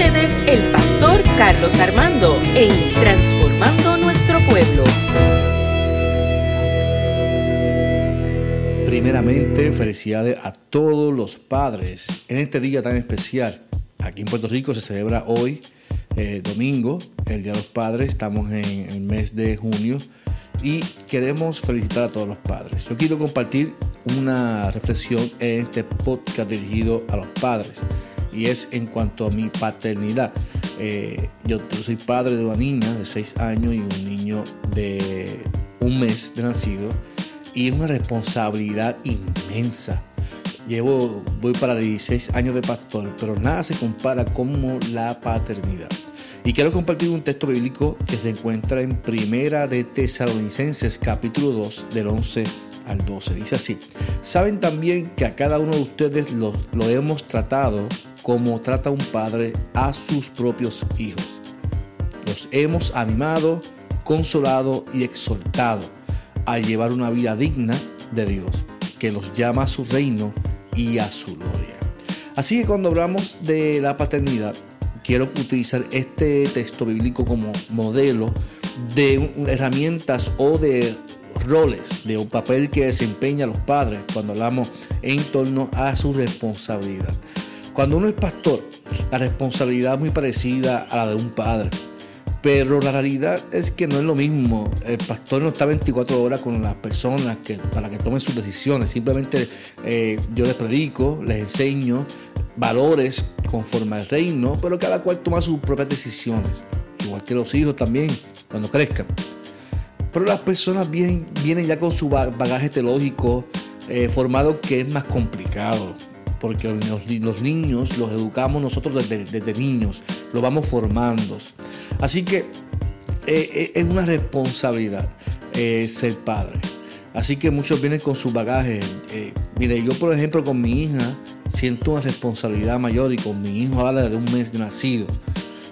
el pastor Carlos Armando en Transformando Nuestro Pueblo. Primeramente, felicidades a todos los padres en este día tan especial. Aquí en Puerto Rico se celebra hoy, eh, domingo, el Día de los Padres. Estamos en el mes de junio y queremos felicitar a todos los padres. Yo quiero compartir una reflexión en este podcast dirigido a los padres y es en cuanto a mi paternidad. Eh, yo, soy padre de una niña de 6 años y un niño de un mes de nacido y es una responsabilidad inmensa. Llevo, voy para 16 años de pastor, pero nada se compara como la paternidad. Y quiero compartir un texto bíblico que se encuentra en Primera de Tesalonicenses capítulo 2 del 11 al 12. Dice así, saben también que a cada uno de ustedes lo, lo hemos tratado como trata un padre a sus propios hijos. Los hemos animado, consolado y exhortado a llevar una vida digna de Dios, que los llama a su reino y a su gloria. Así que cuando hablamos de la paternidad, quiero utilizar este texto bíblico como modelo de herramientas o de roles, de un papel que desempeñan los padres cuando hablamos en torno a su responsabilidad. Cuando uno es pastor, la responsabilidad es muy parecida a la de un padre. Pero la realidad es que no es lo mismo. El pastor no está 24 horas con las personas que, para que tomen sus decisiones. Simplemente eh, yo les predico, les enseño valores conforme al reino, pero cada cual toma sus propias decisiones. Igual que los hijos también, cuando crezcan. Pero las personas vienen, ya con su bagaje teológico eh, formado que es más complicado porque los, niños los educamos nosotros desde, niños, los vamos formando. Así que eh, eh, es una responsabilidad eh, ser padre. Así que muchos vienen con su bagaje. mire, yo por ejemplo con mi hija siento una responsabilidad mayor y con mi hijo habla de un mes nacido.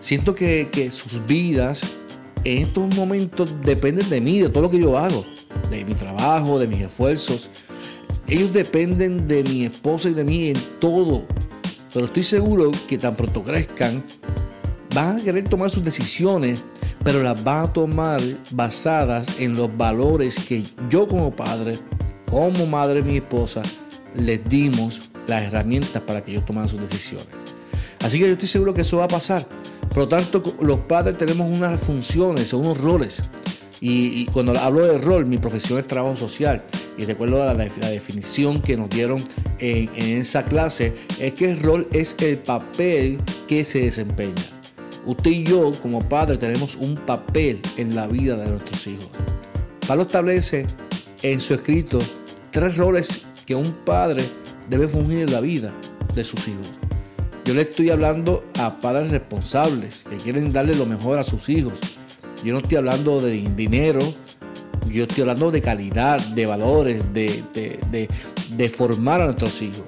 Siento que, que sus vidas en estos momentos dependen de mí, de todo lo que yo hago, de mi trabajo, de mis esfuerzos. Ellos dependen de mi esposa y de mí en todo. Pero estoy seguro que tan pronto crezcan, van a querer tomar sus decisiones, pero las van a tomar basadas en los valores que yo como padre, como madre mi esposa, les dimos las herramientas para que ellos tomen sus decisiones. Así que yo estoy seguro que eso va a pasar. Por lo tanto, los padres tenemos unas funciones o unos roles. Y, y, cuando hablo de rol, mi profesión es trabajo social y recuerdo la, definición que nos dieron en, esa clase, es que el rol es el papel que se desempeña. Usted y yo como padre tenemos un papel en la vida de nuestros hijos. Pablo establece en su escrito tres roles que un padre debe fungir en la vida de sus hijos. Yo le estoy hablando a padres responsables que quieren darle lo mejor a sus hijos. Yo no estoy hablando de dinero, yo estoy hablando de calidad, de valores, de, formar a nuestros hijos.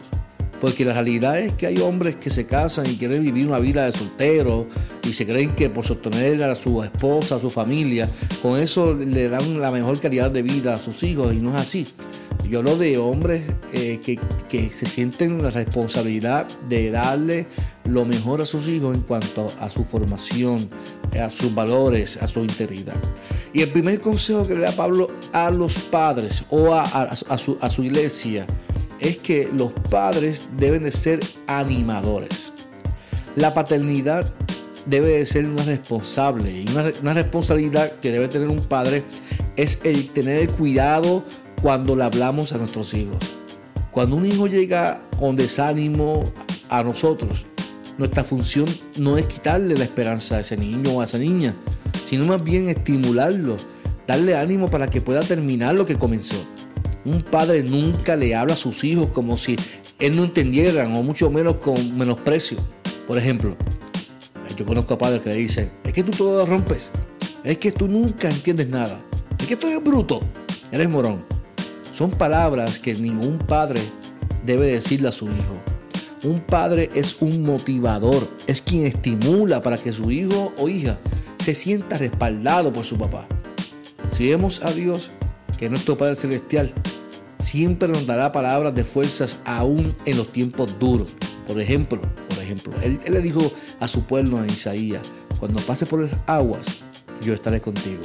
Porque la realidad es que hay hombres que se casan y quieren vivir una vida de soltero y se creen que por sostener a su esposa, a su familia, con eso le dan la mejor calidad de vida a sus hijos y no es así. Yo hablo de hombres eh, que, que, se sienten la responsabilidad de darle lo mejor a sus hijos en cuanto a su formación, a sus valores, a su integridad. Y el primer consejo que le da Pablo a los padres o a, su, a su iglesia es que los padres deben de ser animadores. La paternidad debe de ser una responsable y una, una, responsabilidad que debe tener un padre es el tener el cuidado cuando le hablamos a nuestros hijos. Cuando un hijo llega con desánimo a nosotros, nuestra función no es quitarle la esperanza a ese niño o a esa niña, sino más bien estimularlo, darle ánimo para que pueda terminar lo que comenzó. Un padre nunca le habla a sus hijos como si él no entendieran o mucho menos con menosprecio. Por ejemplo, yo conozco a padres que le dicen, es que tú todo lo rompes, es que tú nunca entiendes nada, es que tú eres bruto, eres morón. Son palabras que ningún padre debe decirle a su hijo. Un padre es un motivador, es quien estimula para que su hijo o hija se sienta respaldado por su papá. Si vemos a Dios, que es nuestro Padre Celestial, siempre nos dará palabras de fuerzas aún en los tiempos duros. Por ejemplo, por ejemplo, él, le dijo a su pueblo en Isaías, cuando pases por las aguas, yo estaré contigo.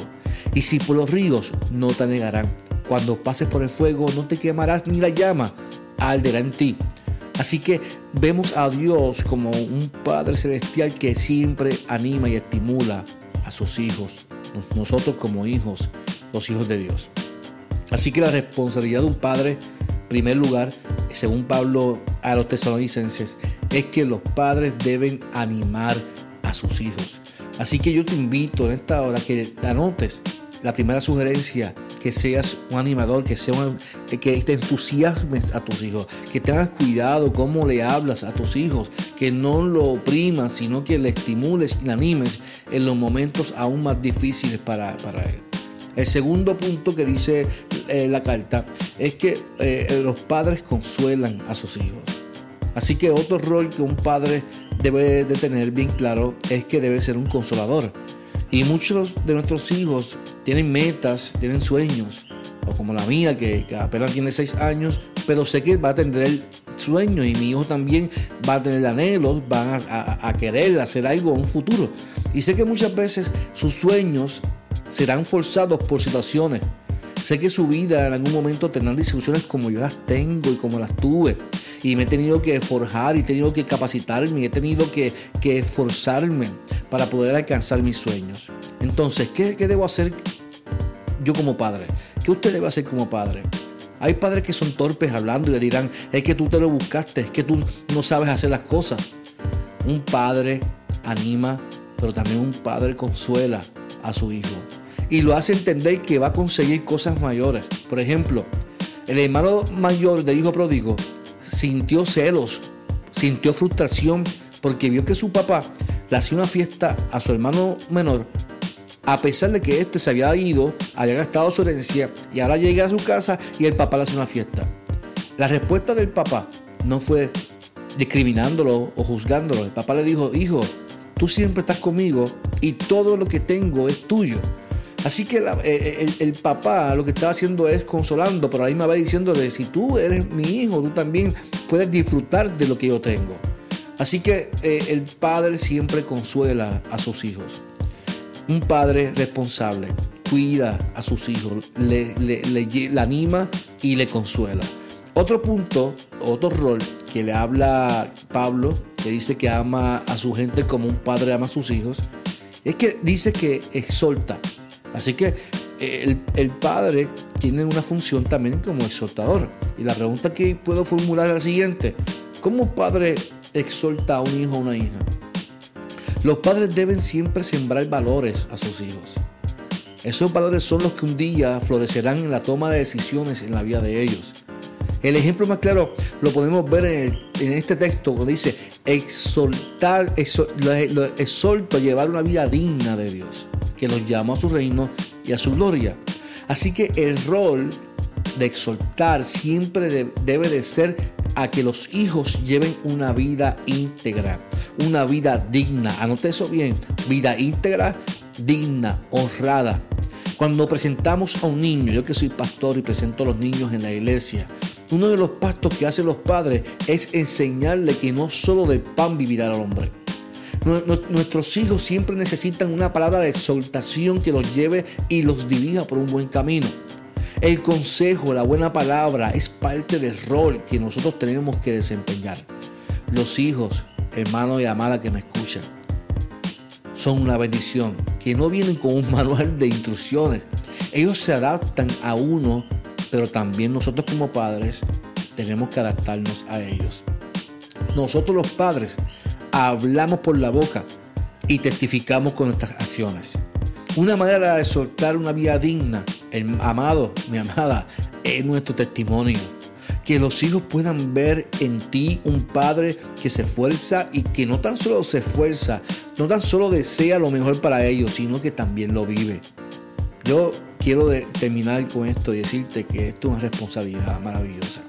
Y si por los ríos, no te negarán. Cuando pases por el fuego, no te quemarás ni la llama arderá en ti. Así que vemos a Dios como un Padre Celestial que siempre anima y estimula a sus hijos, nosotros como hijos, los hijos de Dios. Así que la responsabilidad de un padre, en primer lugar, según Pablo a los tesalonicenses, es que los padres deben animar a sus hijos. Así que yo te invito en esta hora que anotes la primera sugerencia, que seas un animador, que, sea que te entusiasmes a tus hijos, que tengas cuidado cómo le hablas a tus hijos, que no lo oprimas, sino que le estimules y le animes en los momentos aún más difíciles para, para él. El segundo punto que dice eh, la carta es que eh, los padres consuelan a sus hijos. Así que otro rol que un padre debe de tener bien claro es que debe ser un consolador. Y muchos de nuestros hijos tienen metas, tienen sueños, o como la mía que, apenas tiene seis años, pero sé que va a tener sueños y mi hijo también va a tener anhelos, van a, a querer hacer algo en un futuro. Y sé que muchas veces sus sueños serán forzados por situaciones. Sé que su vida en algún momento tendrán discusiones como yo las tengo y como las tuve. Y me he tenido que forjar y he tenido que capacitarme y he tenido que, que esforzarme para poder alcanzar mis sueños. Entonces, ¿qué, ¿qué debo hacer yo como padre? ¿Qué usted debe hacer como padre? Hay padres que son torpes hablando y le dirán, es que tú te lo buscaste, es que tú no sabes hacer las cosas. Un padre anima, pero también un padre consuela a su hijo y lo hace entender que va a conseguir cosas mayores. Por ejemplo, el hermano mayor del hijo pródigo sintió celos, sintió frustración porque vio que su papá le hacía una fiesta a su hermano menor, a pesar de que éste se había ido, había gastado su herencia y ahora llega a su casa y el papá le hace una fiesta. La respuesta del papá no fue discriminándolo o juzgándolo. El papá le dijo, hijo, tú siempre estás conmigo y todo lo que tengo es tuyo. Así que eh, eh, el, papá lo que estaba haciendo es consolando, pero ahí me va diciéndole, si tú eres mi hijo, tú también puedes disfrutar de lo que yo tengo. Así que eh, el padre siempre consuela a sus hijos. Un padre responsable cuida a sus hijos, le, anima y le consuela. Otro punto, otro rol que le habla Pablo, que dice que ama a su gente como un padre ama a sus hijos, es que dice que exhorta, Así que eh, el, padre tiene una función también como exhortador. Y la pregunta que puedo formular es la siguiente. ¿Cómo padre exhorta a un hijo o una hija? Los padres deben siempre sembrar valores a sus hijos. Esos valores son los que un día florecerán en la toma de decisiones en la vida de ellos. El ejemplo más claro lo podemos ver en, este texto cuando dice exhortar, exhorto a llevar una vida digna de Dios que nos llama a su reino y a su gloria. Así que el rol de exhortar siempre debe de ser a que los hijos lleven una vida íntegra, una vida digna. Anote eso bien, vida íntegra, digna, honrada. Cuando presentamos a un niño, yo que soy pastor y presento a los niños en la iglesia, uno de los pastos que hacen los padres es enseñarle que no solo de pan vivirá el hombre, Nuestros hijos siempre necesitan una palabra de exaltación que los lleve y los dirija por un buen camino. El consejo, la buena palabra es parte del rol que nosotros tenemos que desempeñar. Los hijos, hermanos y amadas que me escuchan, son una bendición, que no vienen con un manual de instrucciones. Ellos se adaptan a uno, pero también nosotros como padres tenemos que adaptarnos a ellos. Nosotros los padres hablamos por la boca y testificamos con nuestras acciones. Una manera de soltar una vida digna, el amado, mi amada, es nuestro testimonio. Que los hijos puedan ver en ti un padre que se esfuerza y que no tan solo se esfuerza, no tan solo desea lo mejor para ellos, sino que también lo vive. Yo quiero terminar con esto y decirte que esto es una responsabilidad maravillosa.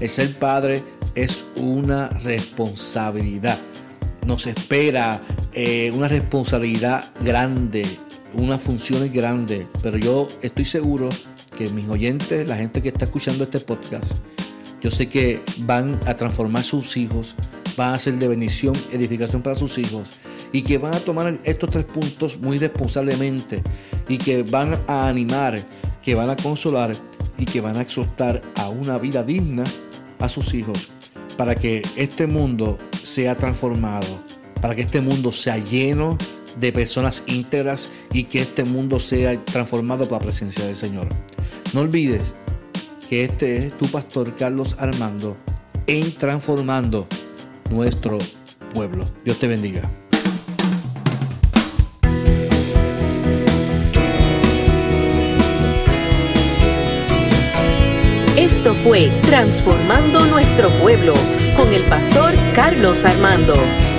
El ser padre es una responsabilidad nos espera eh, una responsabilidad grande, unas funciones grandes, pero yo estoy seguro que mis oyentes, la gente que está escuchando este podcast, yo sé que van a transformar sus hijos van a ser de bendición, edificación para sus hijos y que van a tomar estos tres puntos muy responsablemente y que van a animar, que van a consolar y que van a exhortar a una vida digna a sus hijos para que este mundo sea transformado, para que este mundo sea lleno de personas íntegras y que este mundo sea transformado por la presencia del Señor. No olvides que este es tu pastor Carlos Armando en transformando nuestro pueblo. Dios te bendiga. Esto fue Transformando Nuestro Pueblo con el pastor Carlos Armando.